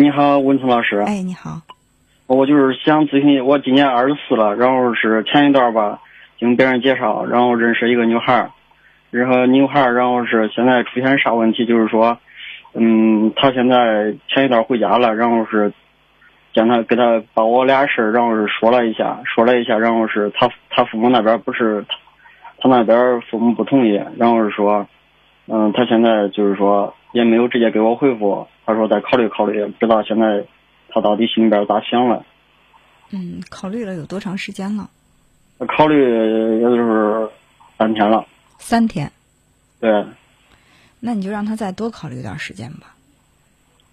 你好，文聪老师。哎，你好。我就是想咨询，我今年二十四了，然后是前一段吧，经别人介绍，然后认识一个女孩儿，然后女孩儿，然后是现在出现啥问题？就是说，嗯，她现在前一段回家了，然后是，见她给她把我俩事儿，然后是说了一下，说了一下，然后是她她父母那边不是，她那边父母不同意，然后是说，嗯，她现在就是说也没有直接给我回复，她说再考虑考虑，不知道现在。他到底心里边咋想了？嗯，考虑了有多长时间了？考虑也就是三天了。三天。对。那你就让他再多考虑一段时间吧。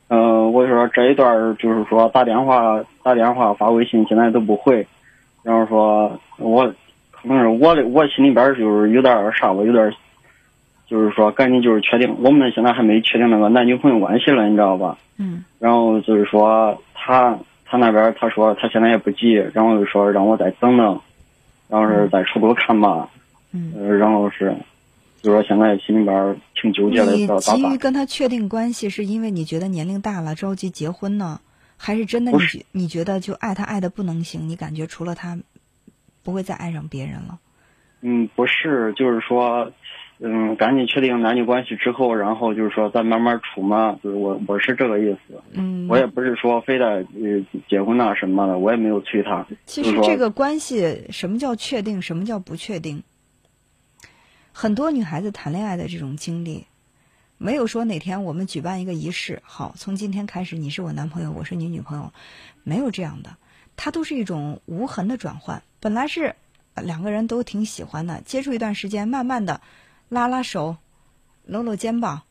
嗯，我说这一段就是说打电话、打电话、发微信，现在都不回。然后说我可能是我的，我心里边就是有点啥吧，有点就是说赶紧就是确定，我们现在还没确定那个男女朋友关系了，你知道吧？嗯。然后就是说。他他那边他说他现在也不急，然后就说让我再等等，然后是再出多看吧，嗯，然后是，就说现在心里边挺纠结的。你急于跟他确定关系，是因为你觉得年龄大了着急结婚呢，还是真的你觉你觉得就爱他爱的不能行？你感觉除了他，不会再爱上别人了？嗯，不是，就是说。嗯，赶紧确定男女关系之后，然后就是说再慢慢处嘛，就是我我是这个意思。嗯，我也不是说非得呃结婚啊什么的，我也没有催他。其实这个关系什么叫确定，什么叫不确定？很多女孩子谈恋爱的这种经历，没有说哪天我们举办一个仪式，好，从今天开始你是我男朋友，我是你女朋友，没有这样的，它都是一种无痕的转换。本来是两个人都挺喜欢的，接触一段时间，慢慢的。拉拉手，搂搂肩膀，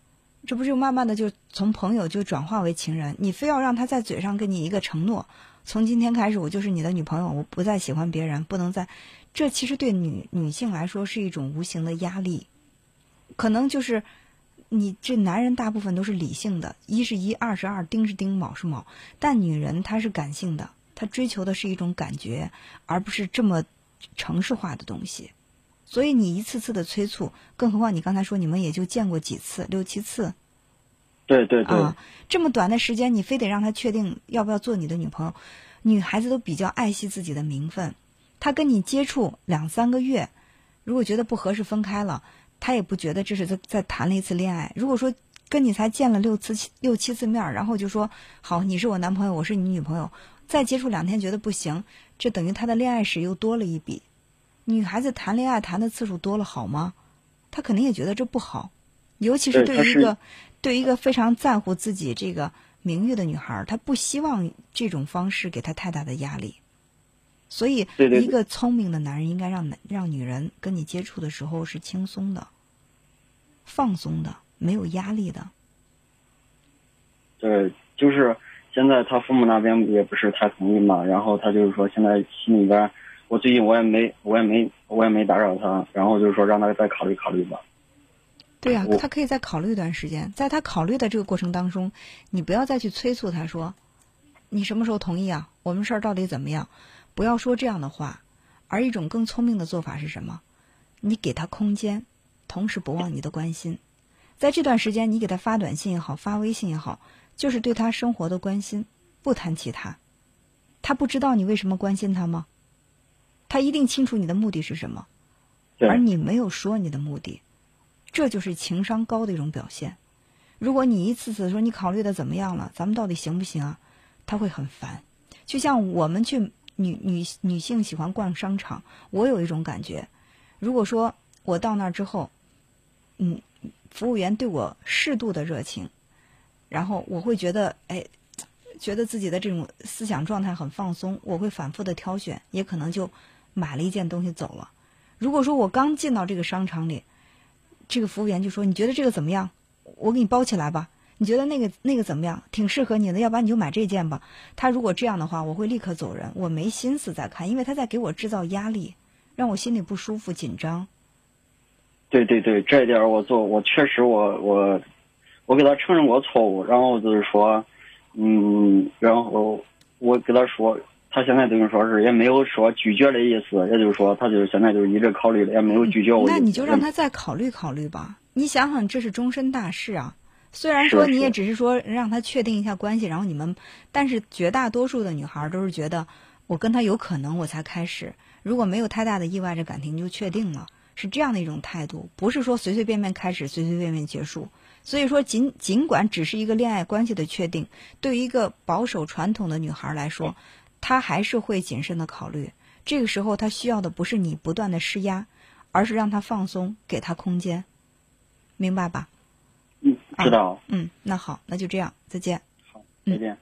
这不就慢慢的就从朋友就转化为情人？你非要让他在嘴上给你一个承诺，从今天开始我就是你的女朋友，我不再喜欢别人，不能再，这其实对女女性来说是一种无形的压力。可能就是你这男人大部分都是理性的，一是一，二是二，丁是丁，卯是卯，但女人她是感性的，她追求的是一种感觉，而不是这么城市化的东西。所以你一次次的催促，更何况你刚才说你们也就见过几次，六七次。对对对。啊，这么短的时间，你非得让他确定要不要做你的女朋友？女孩子都比较爱惜自己的名分，她跟你接触两三个月，如果觉得不合适分开了，她也不觉得这是在在谈了一次恋爱。如果说跟你才见了六次六七次面，然后就说好你是我男朋友，我是你女朋友，再接触两天觉得不行，这等于他的恋爱史又多了一笔。女孩子谈恋爱谈的次数多了好吗？她肯定也觉得这不好，尤其是对于一个对于一个非常在乎自己这个名誉的女孩，她不希望这种方式给她太大的压力。所以，一个聪明的男人应该让让女人跟你接触的时候是轻松的、放松的、没有压力的。对，就是现在他父母那边也不是太同意嘛，然后他就是说现在心里边。我最近我也没我也没我也没打扰他，然后就是说让他再考虑考虑吧。对呀，他可以再考虑一段时间，在他考虑的这个过程当中，你不要再去催促他说，你什么时候同意啊？我们事儿到底怎么样？不要说这样的话，而一种更聪明的做法是什么？你给他空间，同时不忘你的关心，在这段时间你给他发短信也好，发微信也好，就是对他生活的关心，不谈其他。他不知道你为什么关心他吗？他一定清楚你的目的是什么，而你没有说你的目的，这就是情商高的一种表现。如果你一次次说你考虑的怎么样了，咱们到底行不行啊？他会很烦。就像我们去女女女性喜欢逛商场，我有一种感觉，如果说我到那儿之后，嗯，服务员对我适度的热情，然后我会觉得哎，觉得自己的这种思想状态很放松，我会反复的挑选，也可能就。买了一件东西走了。如果说我刚进到这个商场里，这个服务员就说：“你觉得这个怎么样？我给你包起来吧。你觉得那个那个怎么样？挺适合你的，要不然你就买这件吧。”他如果这样的话，我会立刻走人，我没心思再看，因为他在给我制造压力，让我心里不舒服、紧张。对对对，这一点我做，我确实我我我给他承认过错误，然后就是说，嗯，然后我给他说。他现在等于说是也没有说拒绝的意思，也就是说，他就是现在就是一直考虑的，也没有拒绝我。那你就让他再考虑考虑吧。你想想，这是终身大事啊！虽然说你也只是说让他确定一下关系，然后你们，但是绝大多数的女孩都是觉得我跟他有可能我才开始，如果没有太大的意外，这感情就确定了，是这样的一种态度，不是说随随便便开始，随随便便结束。所以说，尽尽管只是一个恋爱关系的确定，对于一个保守传统的女孩来说，她还是会谨慎的考虑。这个时候，他需要的不是你不断的施压，而是让他放松，给他空间，明白吧？嗯，知道。嗯，那好，那就这样，再见。好，再见。